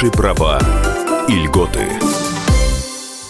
Ваши права и льготы.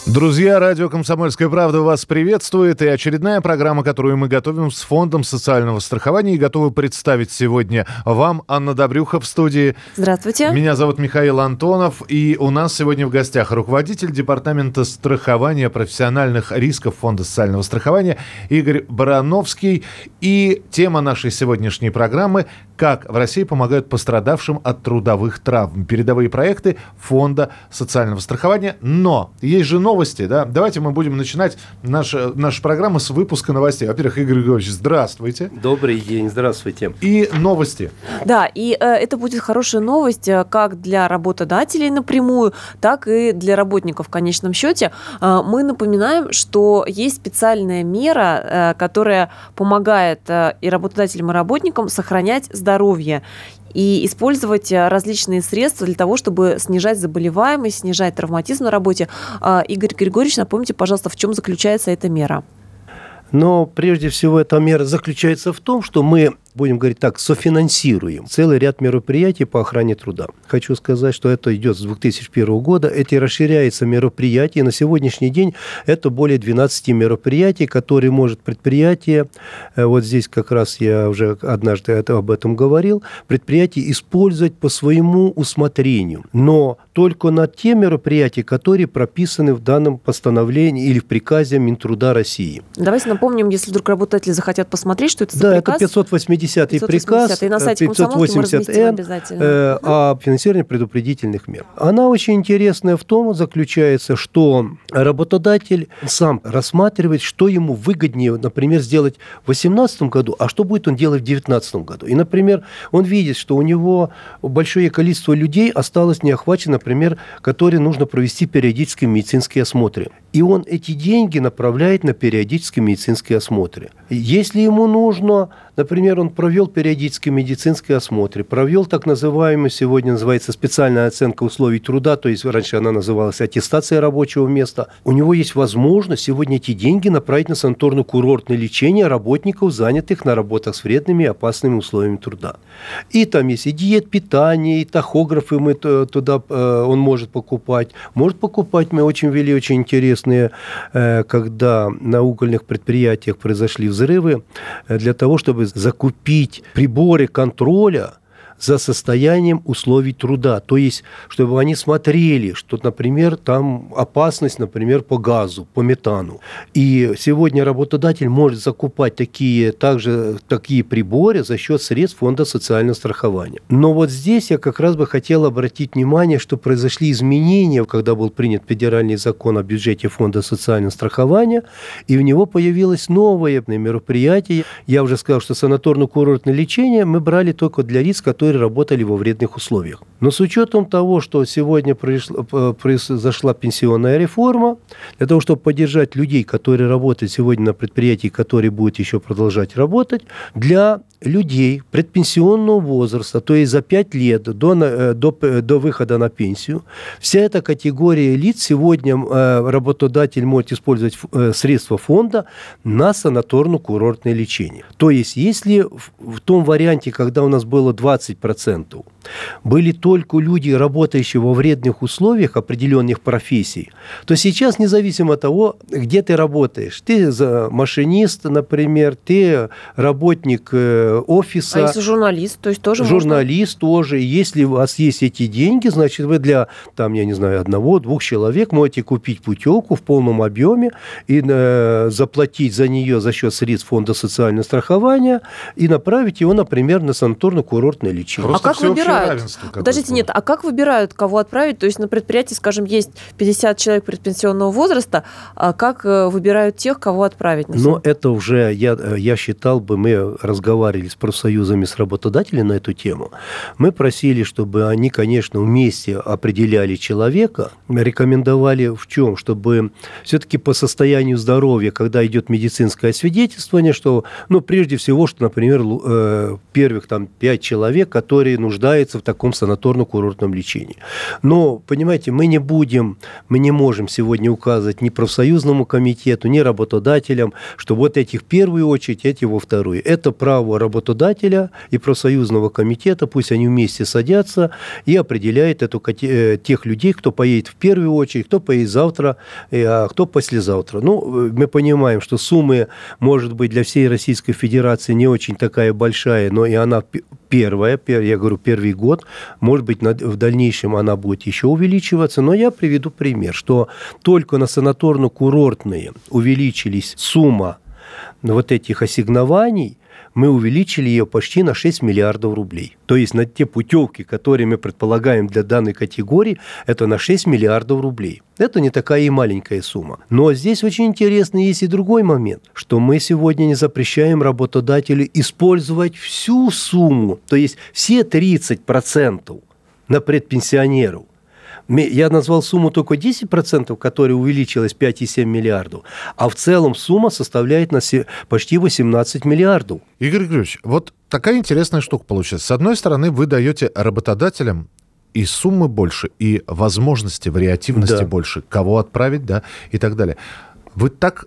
Друзья, радио «Комсомольская правда» вас приветствует. И очередная программа, которую мы готовим с Фондом социального страхования. И готовы представить сегодня вам Анна Добрюха в студии. Здравствуйте. Меня зовут Михаил Антонов. И у нас сегодня в гостях руководитель Департамента страхования профессиональных рисков Фонда социального страхования Игорь Барановский. И тема нашей сегодняшней программы – как в России помогают пострадавшим от трудовых травм. Передовые проекты Фонда социального страхования. Но есть же новости да. Давайте мы будем начинать наш, нашу программу с выпуска новостей. Во-первых, Игорь Григорьевич, здравствуйте. Добрый день, здравствуйте. И новости. Да, и э, это будет хорошая новость э, как для работодателей напрямую, так и для работников в конечном счете. Э, мы напоминаем, что есть специальная мера, э, которая помогает э, и работодателям, и работникам сохранять здоровье и использовать э, различные средства для того, чтобы снижать заболеваемость, снижать травматизм на работе. А, Игорь Григорьевич, напомните, пожалуйста, в чем заключается эта мера? Но прежде всего эта мера заключается в том, что мы будем говорить так, софинансируем целый ряд мероприятий по охране труда. Хочу сказать, что это идет с 2001 года, эти расширяются мероприятия, на сегодняшний день это более 12 мероприятий, которые может предприятие, э, вот здесь как раз я уже однажды это, об этом говорил, предприятие использовать по своему усмотрению, но только на те мероприятия, которые прописаны в данном постановлении или в приказе Минтруда России. Давайте напомним, если вдруг работодатели захотят посмотреть, что это за да, приказ. Да, это 580 580 приказ, и на сайте 580Н э, о финансировании предупредительных мер. Она очень интересная в том, заключается, что работодатель сам рассматривает, что ему выгоднее, например, сделать в 2018 году, а что будет он делать в 2019 году. И, например, он видит, что у него большое количество людей осталось не охвачено, например, которые нужно провести периодические медицинские осмотры. И он эти деньги направляет на периодические медицинские осмотры. Если ему нужно, например, он провел периодический медицинский осмотр, провел так называемый, сегодня называется специальная оценка условий труда, то есть раньше она называлась аттестация рабочего места, у него есть возможность сегодня эти деньги направить на санаторно-курортное лечение работников, занятых на работах с вредными и опасными условиями труда. И там есть и диет питания, и тахографы мы туда, э, он может покупать. Может покупать, мы очень вели очень интересные, э, когда на угольных предприятиях произошли взрывы, э, для того, чтобы закупить приборы контроля за состоянием условий труда. То есть, чтобы они смотрели, что, например, там опасность, например, по газу, по метану. И сегодня работодатель может закупать такие, также такие приборы за счет средств фонда социального страхования. Но вот здесь я как раз бы хотел обратить внимание, что произошли изменения, когда был принят федеральный закон о бюджете фонда социального страхования, и в него появилось новое мероприятие. Я уже сказал, что санаторно-курортное лечение мы брали только для лиц, которые которые работали во вредных условиях. Но с учетом того, что сегодня произошла пенсионная реформа, для того, чтобы поддержать людей, которые работают сегодня на предприятии, которые будут еще продолжать работать, для людей предпенсионного возраста, то есть за 5 лет до, э, до, до выхода на пенсию, вся эта категория лиц сегодня э, работодатель может использовать э, средства фонда на санаторно-курортное лечение. То есть если в том варианте, когда у нас было 20%, 10% были только люди, работающие во вредных условиях определенных профессий, то сейчас, независимо от того, где ты работаешь, ты машинист, например, ты работник э, офиса. А если журналист, то есть тоже Журналист можно? тоже. Если у вас есть эти деньги, значит, вы для, там, я не знаю, одного-двух человек можете купить путевку в полном объеме и э, заплатить за нее за счет средств фонда социального страхования и направить его, например, на санаторно-курортное лечение. Просто а как выбирать? Выбирают? Подождите, нет, а как выбирают, кого отправить? То есть на предприятии, скажем, есть 50 человек предпенсионного возраста, а как э, выбирают тех, кого отправить? Но это уже, я, э, я считал бы, мы разговаривали с профсоюзами, с работодателями на эту тему. Мы просили, чтобы они, конечно, вместе определяли человека, рекомендовали в чем? Чтобы все-таки по состоянию здоровья, когда идет медицинское свидетельствование, что, ну, прежде всего, что, например, э, первых там пять человек которые нуждаются в таком санаторно-курортном лечении. Но, понимаете, мы не будем, мы не можем сегодня указывать ни профсоюзному комитету, ни работодателям, что вот эти в первую очередь, эти во вторую. Это право работодателя и профсоюзного комитета, пусть они вместе садятся и определяют эту, э, тех людей, кто поедет в первую очередь, кто поедет завтра, э, а кто послезавтра. Ну, мы понимаем, что суммы, может быть, для всей Российской Федерации не очень такая большая, но и она первая, я говорю, первый год, может быть, в дальнейшем она будет еще увеличиваться, но я приведу пример, что только на санаторно-курортные увеличились сумма вот этих ассигнований мы увеличили ее почти на 6 миллиардов рублей. То есть на те путевки, которые мы предполагаем для данной категории, это на 6 миллиардов рублей. Это не такая и маленькая сумма. Но здесь очень интересный есть и другой момент, что мы сегодня не запрещаем работодателю использовать всю сумму, то есть все 30% на предпенсионеров – я назвал сумму только 10%, которая увеличилась 5,7 миллиардов, а в целом сумма составляет на почти 18 миллиардов. Игорь Григорьевич, вот такая интересная штука получается. С одной стороны, вы даете работодателям и суммы больше, и возможности, вариативности да. больше, кого отправить, да, и так далее. Вы так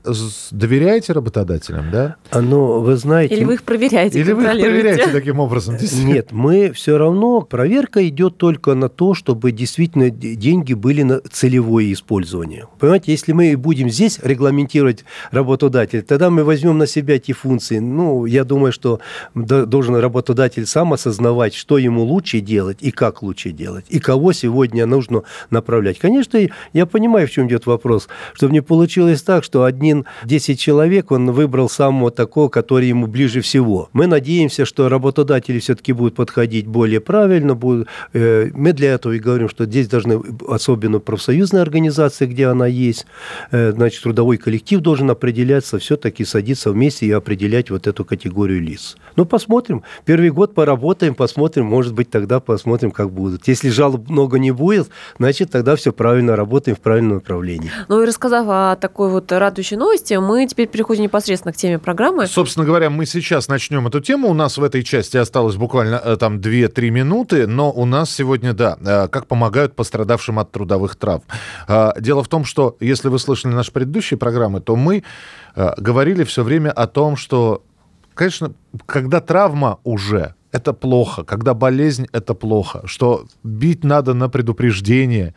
доверяете работодателям, да? Ну, вы знаете... Или вы их проверяете, Или вы их проверяете таким образом? Нет, мы все равно... Проверка идет только на то, чтобы действительно деньги были на целевое использование. Понимаете, если мы будем здесь регламентировать работодателя, тогда мы возьмем на себя эти функции. Ну, я думаю, что должен работодатель сам осознавать, что ему лучше делать и как лучше делать, и кого сегодня нужно направлять. Конечно, я понимаю, в чем идет вопрос, чтобы не получилось так, так, что один 10 человек, он выбрал самого такого, который ему ближе всего. Мы надеемся, что работодатели все-таки будут подходить более правильно. Будут, э, мы для этого и говорим, что здесь должны, особенно профсоюзная организация, где она есть, э, значит, трудовой коллектив должен определяться, все-таки садиться вместе и определять вот эту категорию лиц. Ну, посмотрим. Первый год поработаем, посмотрим, может быть, тогда посмотрим, как будут. Если жалоб много не будет, значит, тогда все правильно, работаем в правильном направлении. Ну и рассказав о такой вот радующей новости, мы теперь переходим непосредственно к теме программы. Собственно говоря, мы сейчас начнем эту тему. У нас в этой части осталось буквально э, там 2-3 минуты, но у нас сегодня, да, э, как помогают пострадавшим от трудовых травм. Э, дело в том, что если вы слышали наши предыдущие программы, то мы говорили все время о том, что, конечно, когда травма уже, это плохо, когда болезнь, это плохо, что бить надо на предупреждение,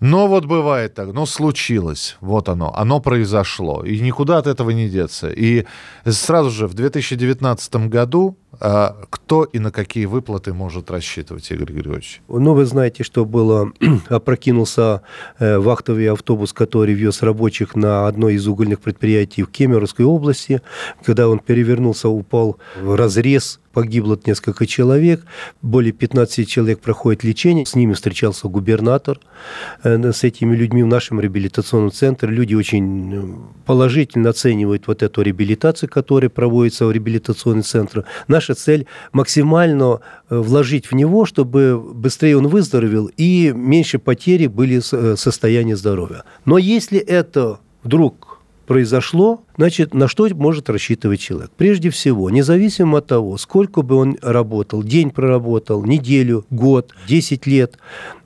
но вот бывает так, ну случилось, вот оно, оно произошло, и никуда от этого не деться. И сразу же в 2019 году кто и на какие выплаты может рассчитывать, Игорь Григорьевич? Ну, вы знаете, что было, опрокинулся э, вахтовый автобус, который вез рабочих на одно из угольных предприятий в Кемеровской области. Когда он перевернулся, упал в разрез погибло несколько человек, более 15 человек проходит лечение. С ними встречался губернатор, э, с этими людьми в нашем реабилитационном центре. Люди очень э, положительно оценивают вот эту реабилитацию, которая проводится в реабилитационном центре. Наша цель максимально э, вложить в него, чтобы быстрее он выздоровел и меньше потери были состояния здоровья. Но если это вдруг произошло, Значит, на что может рассчитывать человек? Прежде всего, независимо от того, сколько бы он работал, день проработал, неделю, год, 10 лет,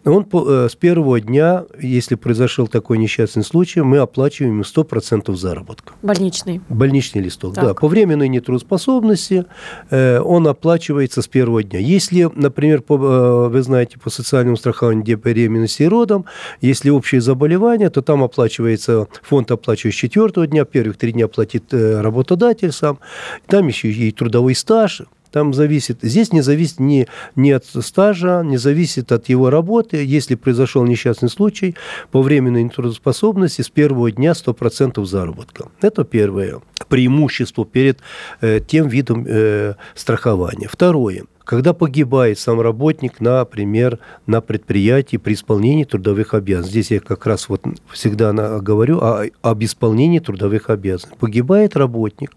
он э, с первого дня, если произошел такой несчастный случай, мы оплачиваем ему 100% заработка. Больничный. Больничный листок, так. да. По временной нетрудоспособности э, он оплачивается с первого дня. Если, например, э, вы знаете, по социальному страхованию где беременности и родам, если общее заболевание, то там оплачивается, фонд оплачивает с четвертого дня, первых три дня оплатит э, работодатель сам. Там еще и трудовой стаж, там зависит, здесь не зависит ни, ни от стажа, не зависит от его работы. Если произошел несчастный случай, по временной нетрудоспособности с первого дня 100% заработка. Это первое преимущество перед э, тем видом э, страхования. Второе. Когда погибает сам работник, например, на предприятии при исполнении трудовых обязанностей. Здесь я как раз вот всегда говорю о, об исполнении трудовых обязанностей. Погибает работник,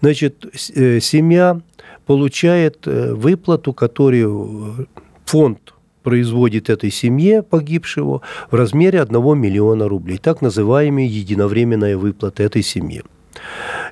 значит, э, семья получает э, выплату, которую фонд производит этой семье погибшего в размере 1 миллиона рублей. Так называемые единовременная выплата этой семье.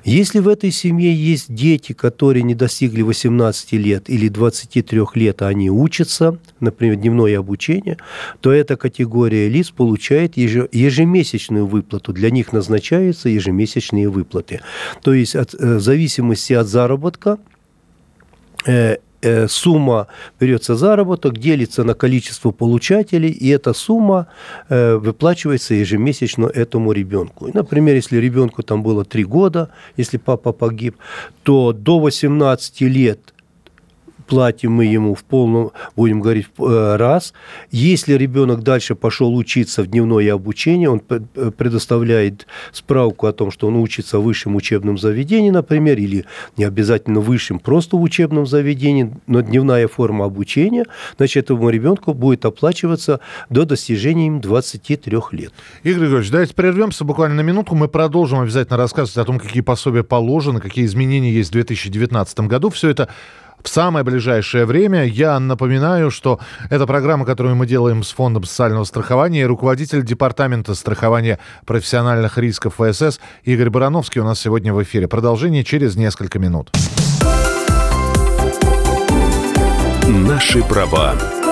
Если в этой семье есть дети, которые не достигли 18 лет или 23 лет, а они учатся, например, дневное обучение, то эта категория лиц получает ежемесячную выплату. Для них назначаются ежемесячные выплаты. То есть от, э, в зависимости от заработка э, Э, сумма берется заработок, делится на количество получателей, и эта сумма э, выплачивается ежемесячно этому ребенку. Например, если ребенку там было 3 года, если папа погиб, то до 18 лет платим мы ему в полном, будем говорить, э, раз. Если ребенок дальше пошел учиться в дневное обучение, он э, предоставляет справку о том, что он учится в высшем учебном заведении, например, или не обязательно высшем, просто в учебном заведении, но дневная форма обучения, значит, этому ребенку будет оплачиваться до достижения им 23 лет. Игорь Григорьевич, давайте прервемся буквально на минутку. Мы продолжим обязательно рассказывать о том, какие пособия положены, какие изменения есть в 2019 году. Все это в самое ближайшее время. Я напоминаю, что это программа, которую мы делаем с Фондом социального страхования. И руководитель Департамента страхования профессиональных рисков ФСС Игорь Барановский у нас сегодня в эфире. Продолжение через несколько минут. Наши права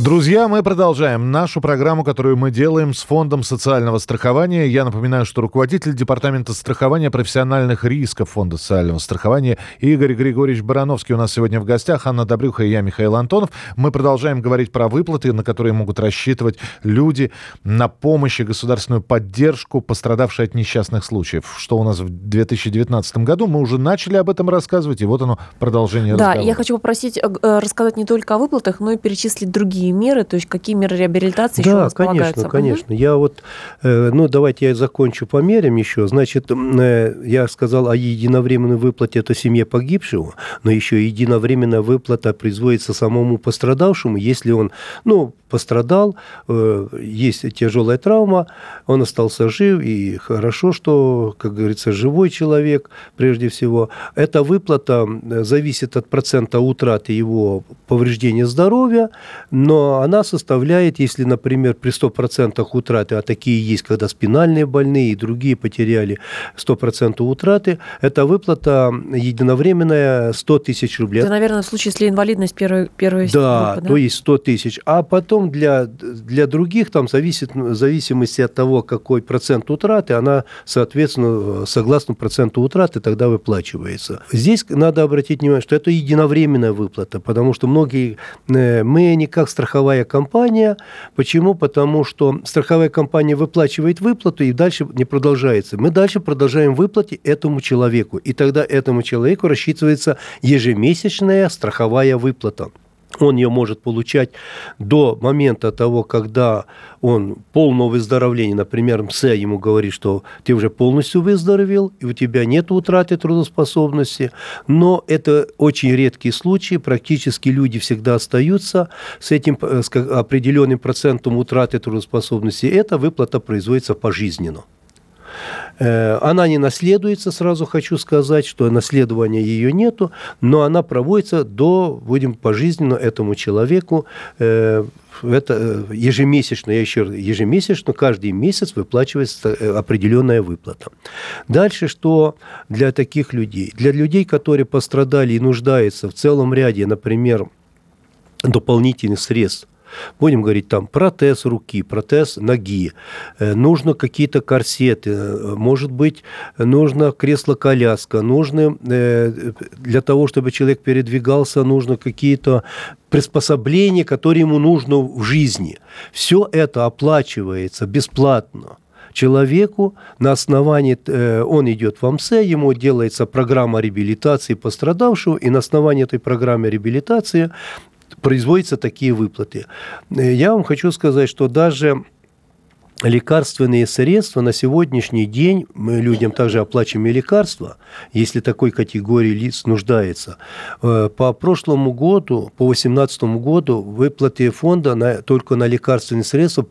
Друзья, мы продолжаем нашу программу, которую мы делаем с Фондом социального страхования. Я напоминаю, что руководитель Департамента страхования профессиональных рисков Фонда социального страхования Игорь Григорьевич Барановский у нас сегодня в гостях. Анна Добрюха и я, Михаил Антонов. Мы продолжаем говорить про выплаты, на которые могут рассчитывать люди на помощь и государственную поддержку, пострадавшие от несчастных случаев. Что у нас в 2019 году. Мы уже начали об этом рассказывать, и вот оно продолжение да, разговора. Я хочу попросить э, э, рассказать не только о выплатах, но и перечислить другие какие меры, то есть какие меры реабилитации да, еще у нас конечно, конечно. Я вот, э, ну, давайте я закончу по мерам еще. Значит, э, я сказал о единовременной выплате это семье погибшего, но еще единовременная выплата производится самому пострадавшему, если он, ну, пострадал, э, есть тяжелая травма, он остался жив, и хорошо, что, как говорится, живой человек, прежде всего. Эта выплата зависит от процента утраты его повреждения здоровья, но она составляет, если, например, при 100% утраты, а такие есть, когда спинальные больные и другие потеряли 100% утраты, эта выплата единовременная 100 тысяч рублей. Это, наверное, в случае, если инвалидность первой, первой да, группы, да, то есть 100 тысяч. А потом для, для других, там, зависит, в зависимости от того, какой процент утраты, она, соответственно, согласно проценту утраты, тогда выплачивается. Здесь надо обратить внимание, что это единовременная выплата, потому что многие, э, мы никак страховые страховая компания. Почему? Потому что страховая компания выплачивает выплату и дальше не продолжается. Мы дальше продолжаем выплаты этому человеку. И тогда этому человеку рассчитывается ежемесячная страховая выплата он ее может получать до момента того, когда он полного выздоровления, например, МС ему говорит, что ты уже полностью выздоровел, и у тебя нет утраты трудоспособности, но это очень редкие случаи, практически люди всегда остаются с этим э, с определенным процентом утраты трудоспособности, эта выплата производится пожизненно. Э, она не наследуется, сразу хочу сказать, что наследования ее нету, но она проводится до, будем пожизненно этому человеку, э, это э, ежемесячно, я еще ежемесячно, каждый месяц выплачивается определенная выплата. Дальше, что для таких людей? Для людей, которые пострадали и нуждаются в целом ряде, например, дополнительных средств Будем говорить там протез руки, протез ноги, э, нужно какие-то корсеты, э, может быть, нужно кресло-коляска, нужно э, для того, чтобы человек передвигался, нужно какие-то приспособления, которые ему нужно в жизни. Все это оплачивается бесплатно человеку на основании, он идет в АМСЭ, ему делается программа реабилитации пострадавшего, и на основании этой программы реабилитации производятся такие выплаты. Э, я вам хочу сказать, что даже лекарственные средства на сегодняшний день, мы людям также оплачиваем и лекарства, если такой категории лиц нуждается. Э, по прошлому году, по 2018 году, выплаты фонда на, только на лекарственные средства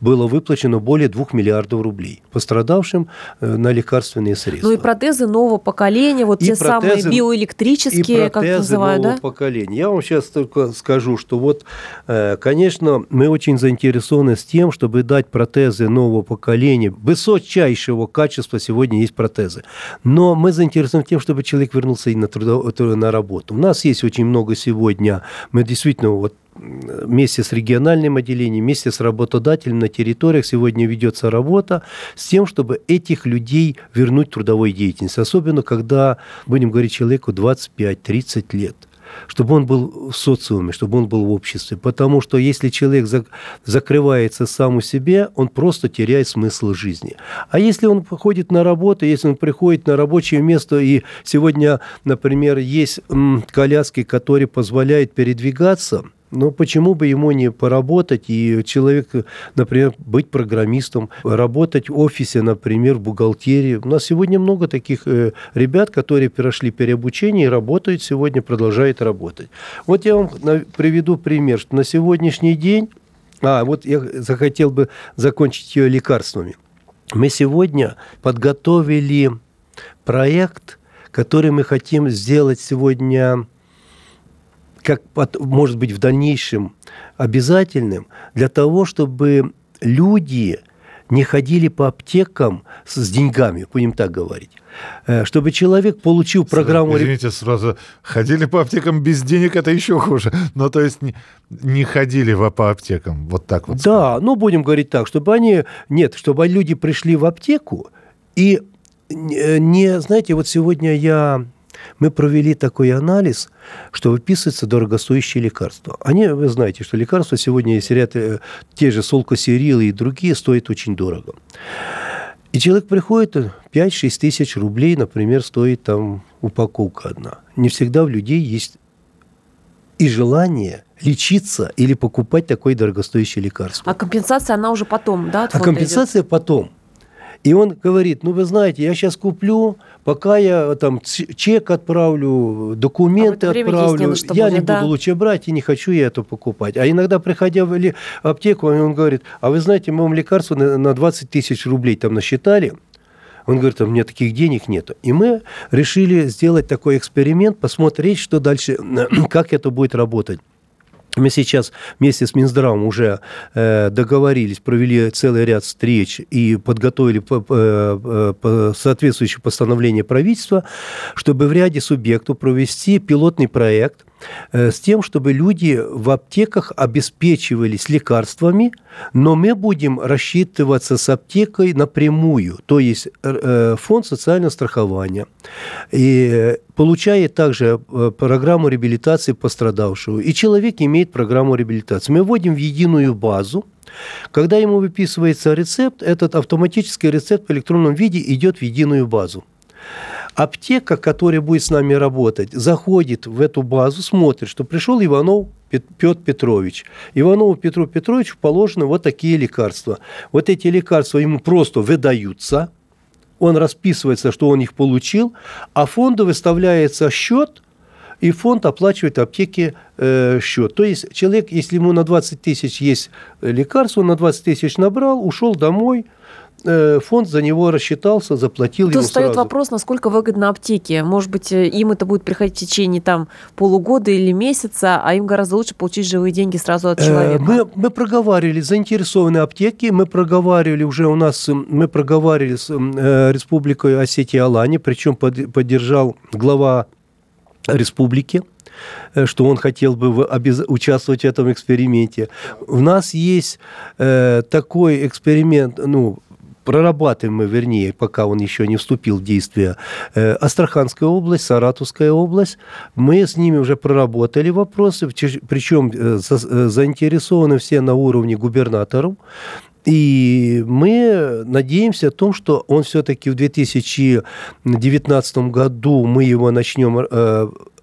было выплачено более 2 миллиардов рублей пострадавшим э, на лекарственные средства. Ну и протезы нового поколения, вот и те протезы, самые биоэлектрические, как называют, нового да? поколения. Я вам сейчас только скажу, что вот, э, конечно, мы очень заинтересованы с тем, чтобы дать протез протезы нового поколения, высочайшего качества сегодня есть протезы. Но мы заинтересованы тем, чтобы человек вернулся и на, трудов... на работу. У нас есть очень много сегодня, мы действительно вот вместе с региональным отделением, вместе с работодателем на территориях сегодня ведется работа с тем, чтобы этих людей вернуть в трудовой деятельность. Особенно, когда, будем говорить, человеку 25-30 лет – чтобы он был в социуме, чтобы он был в обществе. Потому что если человек закрывается сам у себя, он просто теряет смысл жизни. А если он ходит на работу, если он приходит на рабочее место, и сегодня, например, есть коляски, которые позволяют передвигаться – но почему бы ему не поработать и человек, например, быть программистом, работать в офисе, например, в бухгалтерии. У нас сегодня много таких э, ребят, которые прошли переобучение и работают сегодня, продолжают работать. Вот я вам приведу пример, что на сегодняшний день, а вот я захотел бы закончить ее лекарствами. Мы сегодня подготовили проект, который мы хотим сделать сегодня как может быть в дальнейшем обязательным для того, чтобы люди не ходили по аптекам с деньгами, будем так говорить. Э, чтобы человек получил программу... Извините, сразу, ходили по аптекам без денег, это еще хуже. Ну, то есть не, не ходили по аптекам, вот так вот. Да, ну, будем говорить так, чтобы они... Нет, чтобы люди пришли в аптеку и не... Знаете, вот сегодня я мы провели такой анализ, что выписываются дорогостоящие лекарства. Они, вы знаете, что лекарства сегодня есть ряд, э, те же солкосерилы и другие стоят очень дорого. И человек приходит, 5-6 тысяч рублей, например, стоит там упаковка одна. Не всегда у людей есть и желание лечиться или покупать такое дорогостоящее лекарство. А компенсация, она уже потом, да? А компенсация идет? потом. И он говорит, ну вы знаете, я сейчас куплю, пока я там чек отправлю, документы а отправлю, не я будет, не да? буду лучше брать и не хочу я это покупать. А иногда, приходя в аптеку, он говорит, а вы знаете, мы вам лекарство на 20 тысяч рублей там насчитали, он говорит, а у меня таких денег нет. И мы решили сделать такой эксперимент, посмотреть, что дальше, как это будет работать. Мы сейчас вместе с Минздравом уже э, договорились, провели целый ряд встреч и подготовили по, по, э, соответствующее постановление правительства, чтобы в ряде субъектов провести пилотный проект – с тем, чтобы люди в аптеках обеспечивались лекарствами, но мы будем рассчитываться с аптекой напрямую, то есть э, фонд социального страхования, и получает также э, программу реабилитации пострадавшего, и человек имеет программу реабилитации. Мы вводим в единую базу, когда ему выписывается рецепт, этот автоматический рецепт в электронном виде идет в единую базу. Аптека, которая будет с нами работать, заходит в эту базу, смотрит, что пришел Иванов Петр Петрович. Иванову Петру Петровичу положены вот такие лекарства. Вот эти лекарства ему просто выдаются, он расписывается, что он их получил, а фонду выставляется счет, и фонд оплачивает аптеке э, счет. То есть человек, если ему на 20 тысяч есть лекарство, он на 20 тысяч набрал, ушел домой – фонд за него рассчитался, заплатил Тут ему встает сразу. вопрос, насколько выгодно аптеке. Может быть, э, им это будет приходить в течение там, полугода или месяца, а им гораздо лучше получить живые деньги сразу от э, человека. Мы, мы проговаривали заинтересованные аптеки, мы проговаривали уже у нас, мы проговаривали с Республикой Осетия Алани, причем под, поддержал глава республики, что он хотел бы участвовать в этом эксперименте. У нас есть э, такой эксперимент, ну, прорабатываем мы, вернее, пока он еще не вступил в действие, э, Астраханская область, Саратовская область. Мы с ними уже проработали вопросы, причем э, э, заинтересованы все на уровне губернаторов. И мы надеемся о том, что он все-таки в 2019 году мы его начнем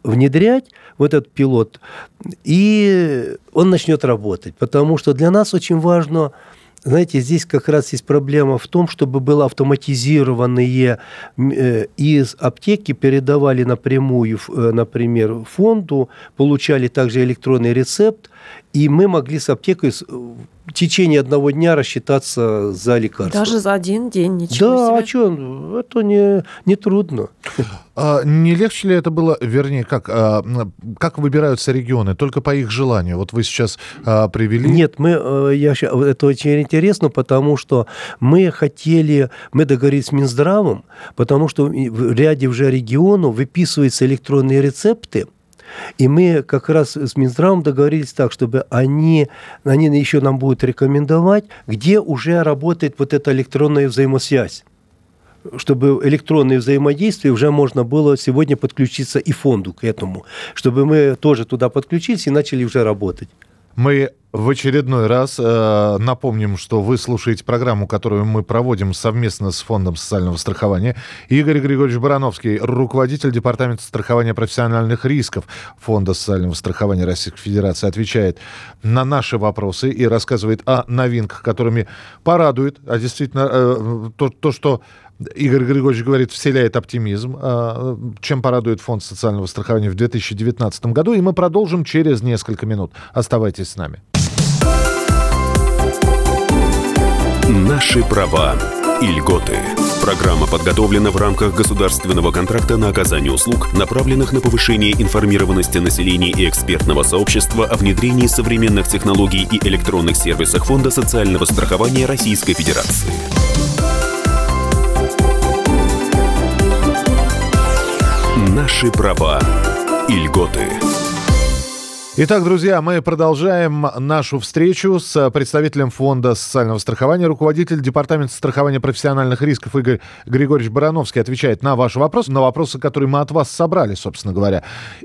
внедрять, вот этот пилот, и он начнет работать. Потому что для нас очень важно знаете, здесь как раз есть проблема в том, чтобы было автоматизированные э, из аптеки передавали напрямую, э, например, фонду, получали также электронный рецепт, и мы могли с аптекой в течение одного дня рассчитаться за лекарство. Даже за один день, ничего да, себе. а что, это не, не трудно. А, не легче ли это было, вернее, как, а, как выбираются регионы? Только по их желанию? Вот вы сейчас а, привели... Нет, мы, э, я, это очень интересно, потому что мы хотели, мы договорились с Минздравом, потому что в ряде уже регионов выписываются электронные рецепты, и мы как раз с Минздравом договорились так, чтобы они, они еще нам будут рекомендовать, где уже работает вот эта электронная взаимосвязь чтобы электронное взаимодействие уже можно было сегодня подключиться и фонду к этому, чтобы мы тоже туда подключились и начали уже работать. Мы в очередной раз э, напомним, что вы слушаете программу, которую мы проводим совместно с Фондом социального страхования. Игорь Григорьевич Барановский, руководитель Департамента страхования профессиональных рисков Фонда социального страхования Российской Федерации, отвечает на наши вопросы и рассказывает о новинках, которыми порадует, а действительно э, то, то, что Игорь Григорьевич говорит, вселяет оптимизм, а, чем порадует Фонд социального страхования в 2019 году. И мы продолжим через несколько минут. Оставайтесь с нами. Наши права и льготы. Программа подготовлена в рамках государственного контракта на оказание услуг, направленных на повышение информированности населения и экспертного сообщества о внедрении современных технологий и электронных сервисах Фонда социального страхования Российской Федерации. Наши права и льготы. Итак, друзья, мы продолжаем нашу встречу с представителем Фонда социального страхования. Руководитель Департамента страхования профессиональных рисков Игорь Григорьевич Барановский отвечает на ваши вопросы, на вопросы, которые мы от вас собрали, собственно говоря.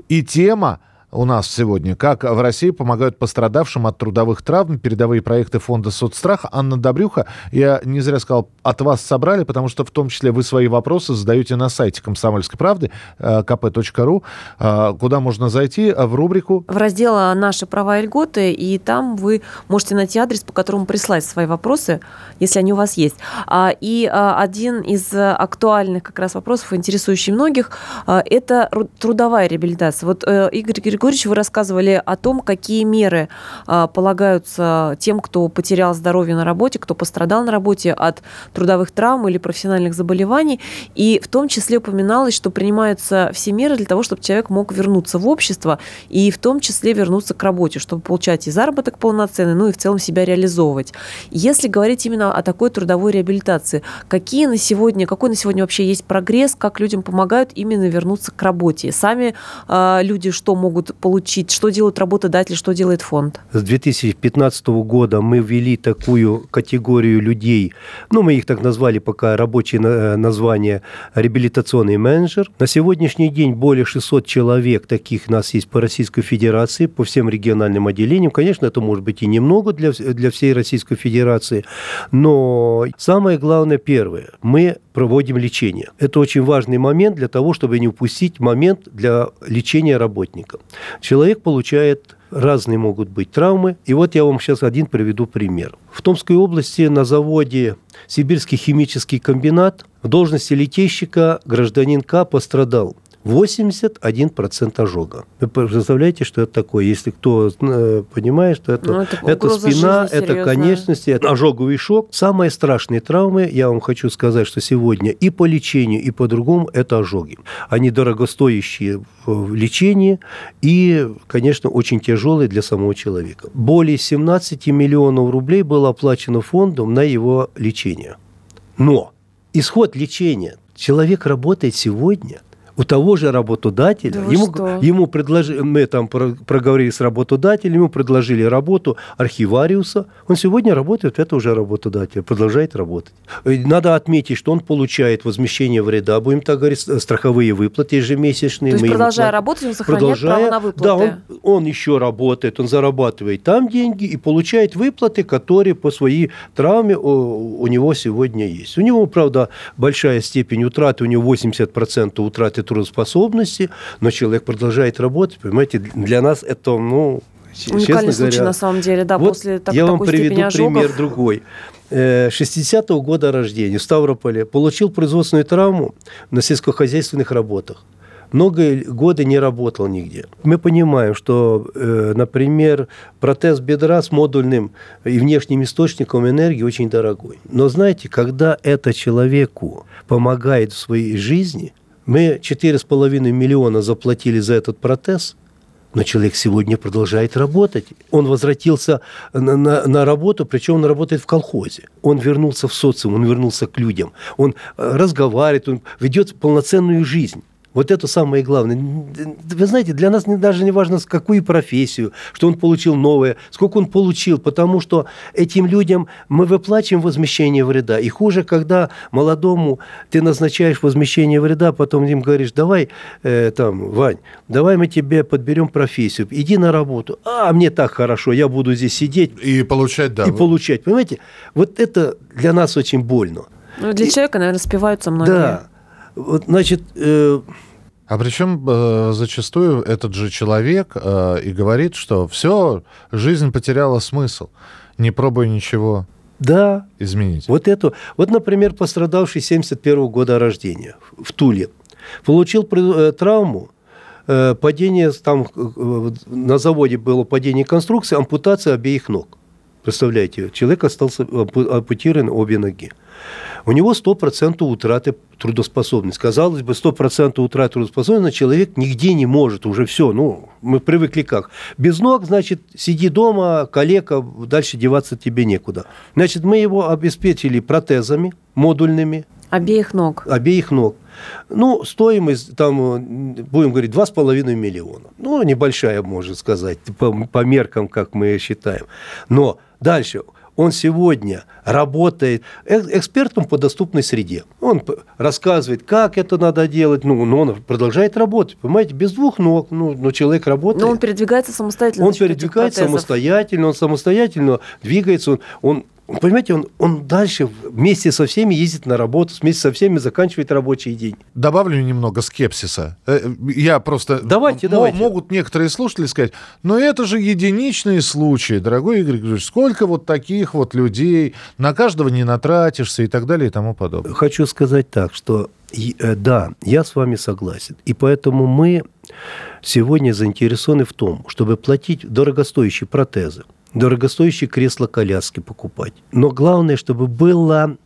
И тема у нас сегодня. Как в России помогают пострадавшим от трудовых травм передовые проекты фонда соцстрах. Анна Добрюха, я не зря сказал, от вас собрали, потому что в том числе вы свои вопросы задаете на сайте комсомольской правды э, kp.ru, э, куда можно зайти в рубрику... В раздел «Наши права и льготы», и там вы можете найти адрес, по которому прислать свои вопросы, если они у вас есть. А, и один из актуальных как раз вопросов, интересующий многих, это трудовая реабилитация. Вот э, Игорь Григорьевич Григорьевич, вы рассказывали о том, какие меры а, полагаются тем, кто потерял здоровье на работе, кто пострадал на работе от трудовых травм или профессиональных заболеваний. И в том числе упоминалось, что принимаются все меры для того, чтобы человек мог вернуться в общество и в том числе вернуться к работе, чтобы получать и заработок полноценный, ну и в целом себя реализовывать. Если говорить именно о такой трудовой реабилитации, какие на сегодня, какой на сегодня вообще есть прогресс, как людям помогают именно вернуться к работе? Сами э, люди что могут получить? Что делают работодатели, что делает фонд? С 2015 года мы ввели такую категорию людей, ну, мы их так назвали пока рабочее э, название реабилитационный менеджер. На сегодняшний день более 600 человек таких у нас есть по Российской Федерации, по всем региональным отделениям. Конечно, это может быть и немного для, для всей Российской Федерации, но самое главное первое, мы проводим лечение. Это очень важный момент для того, чтобы не упустить момент для лечения работника. Человек получает разные могут быть травмы. И вот я вам сейчас один приведу пример. В Томской области на заводе Сибирский химический комбинат в должности литейщика гражданин К пострадал. 81% ожога. Вы представляете, что это такое? Если кто э, понимает, что это, ну, это, это спина, это конечности, это ожоговый шок. Самые страшные травмы, я вам хочу сказать, что сегодня и по лечению, и по другому это ожоги. Они дорогостоящие в лечении и, конечно, очень тяжелые для самого человека. Более 17 миллионов рублей было оплачено фондом на его лечение. Но исход лечения Человек работает сегодня у того же работодателя, да ему, ему предложили, мы там проговорили с работодателем, ему предложили работу архивариуса, он сегодня работает, это уже работодатель, продолжает работать. Надо отметить, что он получает возмещение вреда, будем так говорить, страховые выплаты ежемесячные. То есть, продолжая работать, он сохраняет продолжая, право на выплаты? Да, он, он еще работает, он зарабатывает там деньги и получает выплаты, которые по своей травме у, у него сегодня есть. У него, правда, большая степень утраты, у него 80% утраты трудоспособности, но человек продолжает работать, понимаете, для нас это, ну, Уникальный случай, говоря. на самом деле, да, вот после так, я вам приведу ожогов. пример другой. 60-го года рождения в Ставрополе получил производственную травму на сельскохозяйственных работах много года не работал нигде. Мы понимаем, что, э, например, протез бедра с модульным и внешним источником энергии очень дорогой. Но знаете, когда это человеку помогает в своей жизни, мы 4,5 миллиона заплатили за этот протез, но человек сегодня продолжает работать. Он возвратился на, на, на работу, причем он работает в колхозе. Он вернулся в социум, он вернулся к людям. Он э, разговаривает, он ведет полноценную жизнь. Вот это самое главное. Вы знаете, для нас даже не важно, с какую профессию, что он получил новое, сколько он получил, потому что этим людям мы выплачиваем возмещение вреда. И хуже, когда молодому ты назначаешь возмещение вреда, потом им говоришь, давай, э, там, Вань, давай мы тебе подберем профессию, иди на работу. А, мне так хорошо, я буду здесь сидеть. И получать, да. И получать. Понимаете, вот это для нас очень больно. Ну, для и, человека, наверное, спиваются многие. Да. Вот, значит, э, а причем э, зачастую этот же человек э, и говорит, что все, жизнь потеряла смысл, не пробуй ничего. Да. Изменить. Вот это. Вот, например, пострадавший 71 года рождения в Туле получил э, травму, э, падение там э, на заводе было падение конструкции, ампутация обеих ног. Представляете, человек остался ампутирован обе ноги. У него 100% утраты трудоспособности. Казалось бы, 100% утраты трудоспособности, человек нигде не может, уже все, ну, мы привыкли как. Без ног, значит, сиди дома, калека, дальше деваться тебе некуда. Значит, мы его обеспечили протезами модульными. Обеих ног. Обеих ног. Ну, стоимость, там, будем говорить, 2,5 миллиона. Ну, небольшая, можно сказать, по, по меркам, как мы считаем. Но дальше он сегодня работает экспертом по доступной среде. Он рассказывает, как это надо делать, ну, но он продолжает работать. Понимаете, без двух ног, ну, но человек работает. Но он передвигается самостоятельно. Он передвигается самостоятельно, он самостоятельно двигается, он, он Понимаете, он, он дальше вместе со всеми ездит на работу, вместе со всеми заканчивает рабочий день. Добавлю немного скепсиса. Э, я просто... Давайте, давайте. Могут некоторые слушатели сказать, но это же единичные случаи, дорогой Игорь Григорьевич, сколько вот таких вот людей, на каждого не натратишься и так далее и тому подобное. Хочу сказать так, что э, да, я с вами согласен. И поэтому мы сегодня заинтересованы в том, чтобы платить дорогостоящие протезы, дорогостоящие кресла-коляски покупать. Но главное, чтобы было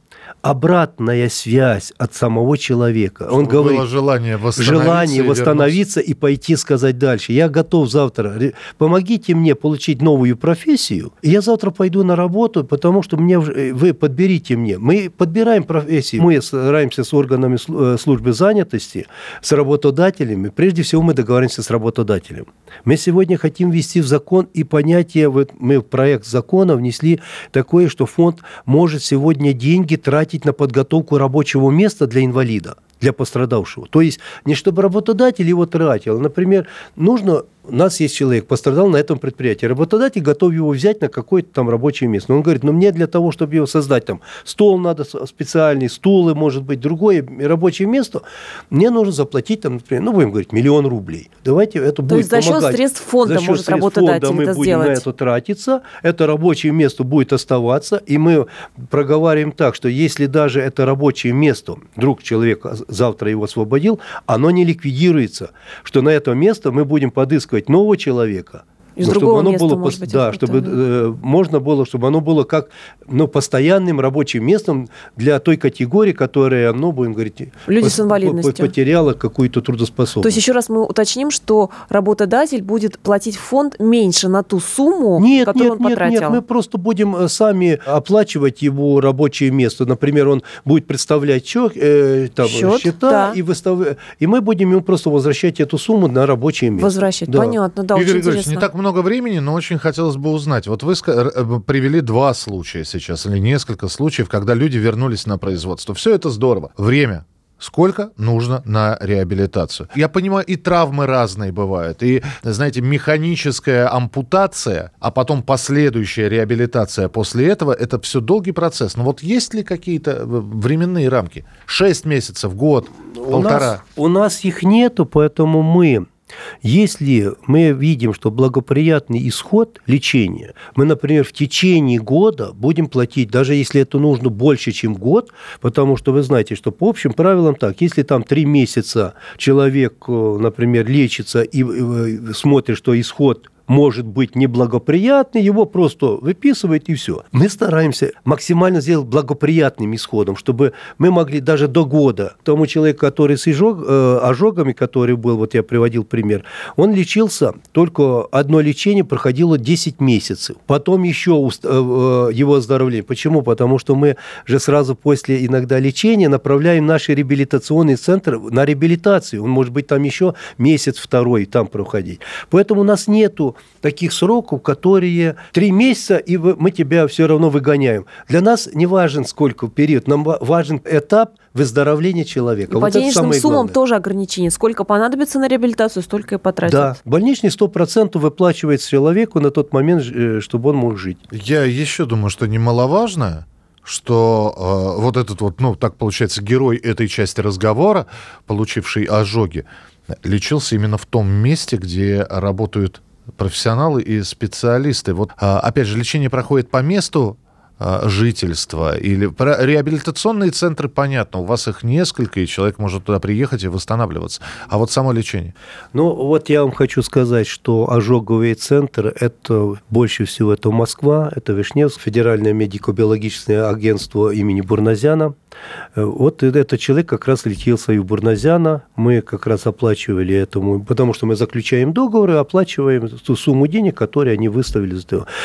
обратная связь от самого человека. Чтобы Он говорит, было желание восстановиться, желание восстановиться и, и пойти сказать дальше. Я готов завтра, помогите мне получить новую профессию, и я завтра пойду на работу, потому что мне э, вы подберите мне. Мы подбираем профессии, мы стараемся с органами э, службы занятости, с работодателями. Прежде всего мы договариваемся с работодателем. Мы сегодня хотим ввести в закон и понятие, вот мы в проект закона внесли такое, что фонд может сегодня деньги тратить тратить на подготовку рабочего места для инвалида, для пострадавшего. То есть не чтобы работодатель его тратил. Например, нужно у нас есть человек, пострадал на этом предприятии. Работодатель готов его взять на какое-то там рабочее место. Но он говорит, ну мне для того, чтобы его создать, там стол надо специальный, стулы, может быть, другое рабочее место, мне нужно заплатить там, например, ну будем говорить, миллион рублей. Давайте это То будет есть за счет средств фонда за счет может средств работодатель фонда мы это будем сделать. на это тратиться, это рабочее место будет оставаться, и мы проговариваем так, что если даже это рабочее место, вдруг человек завтра его освободил, оно не ликвидируется, что на это место мы будем подыскивать нового человека, из но другого чтобы оно места, было, может быть, да, чтобы э, можно было, чтобы оно было как ну, постоянным рабочим местом для той категории, которая, ну, будем говорить, люди с инвалидностью потеряла какую-то трудоспособность. То есть еще раз мы уточним, что работодатель будет платить в фонд меньше на ту сумму, нет, которую нет, он потратил. Нет, нет, мы просто будем э, сами оплачивать его рабочее место. Например, он будет представлять счет, э, там, Счет, счета да. и выставлять, и мы будем ему просто возвращать эту сумму на рабочее место. Возвращать, да. понятно, да, Игорь очень интересно. не так много много времени, но очень хотелось бы узнать. Вот вы э, привели два случая сейчас, или несколько случаев, когда люди вернулись на производство. Все это здорово. Время, сколько нужно на реабилитацию. Я понимаю, и травмы разные бывают, и, знаете, механическая ампутация, а потом последующая реабилитация после этого, это все долгий процесс. Но вот есть ли какие-то э, временные рамки? Шесть месяцев, год, у полтора? Нас, у нас их нету, поэтому мы Если мы видим, что благоприятный исход лечения, мы, например, в течение года будем платить, даже если это нужно больше, чем год, потому что вы знаете, что по общим правилам так, если там три месяца человек, э, например, лечится и э, смотрит, что исход может быть неблагоприятный, его просто выписывает и все. Мы стараемся максимально сделать благоприятным исходом, чтобы мы могли даже до года тому человеку, который с изжог, э, ожогами, который был, вот я приводил пример, он лечился, только одно лечение проходило 10 месяцев. Потом еще э, э, его оздоровление. Почему? Потому что мы же сразу после иногда лечения направляем наши реабилитационные центры на реабилитацию. Он может быть там еще месяц, второй там проходить. Поэтому у нас нету таких сроков, которые три месяца, и мы тебя все равно выгоняем. Для нас не важен сколько период, нам важен этап выздоровления человека. И вот по денежным суммам главное. тоже ограничение. Сколько понадобится на реабилитацию, столько и потратить. Да, больничный 100% выплачивается человеку на тот момент, э, чтобы он мог жить. Я еще думаю, что немаловажно, что э, вот этот вот, ну, так получается, герой этой части разговора, получивший ожоги, лечился именно в том месте, где работают профессионалы и специалисты. Вот, а, опять же, лечение проходит по месту а, жительства или про реабилитационные центры понятно у вас их несколько и человек может туда приехать и восстанавливаться. А вот само лечение? Ну вот я вам хочу сказать что ожоговый центр это больше всего это Москва это Вишневск федеральное медико-биологическое агентство имени Бурназяна вот этот человек как раз летелся и в Бурназяна. Мы как раз оплачивали этому, потому что мы заключаем договоры, оплачиваем ту сумму денег, которую они выставили.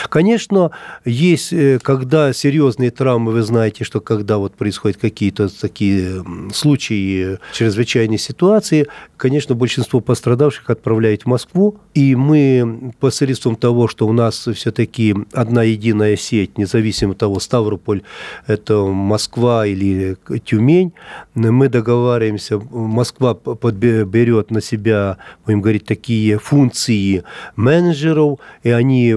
Конечно, есть, э, когда серьезные травмы, вы знаете, что когда вот происходят какие-то такие случаи чрезвычайной ситуации, конечно, большинство пострадавших отправляют в Москву, и мы посредством того, что у нас все-таки одна единая сеть, независимо от того, Ставрополь, это Москва или Тюмень, мы договариваемся, Москва берет на себя, будем говорить, такие функции менеджеров, и они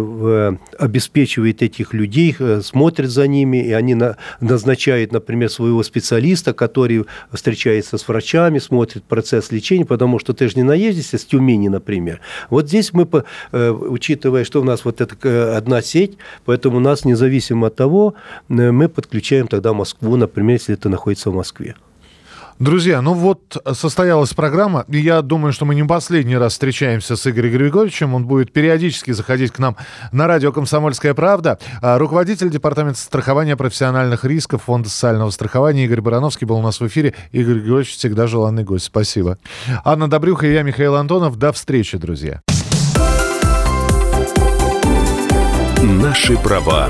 обеспечивают этих людей, э, смотрят за ними, и они назначают, например, своего специалиста, который встречается с врачами, смотрит процесс лечения, потому что ты же не наездишься с Тюмени, например. Вот здесь мы, э, учитывая, что у нас вот эта э, одна сеть, поэтому у нас, независимо от того, мы подключаем тогда Москву, например, если это находится в Москве. Друзья, ну вот состоялась программа, и я думаю, что мы не последний раз встречаемся с Игорем Григорьевичем. Он будет периодически заходить к нам на радио «Комсомольская правда». А руководитель департамента страхования профессиональных рисков Фонда социального страхования Игорь Барановский был у нас в эфире. Игорь Григорьевич всегда желанный гость. Спасибо. Анна Добрюха и я, Михаил Антонов. До встречи, друзья. Наши права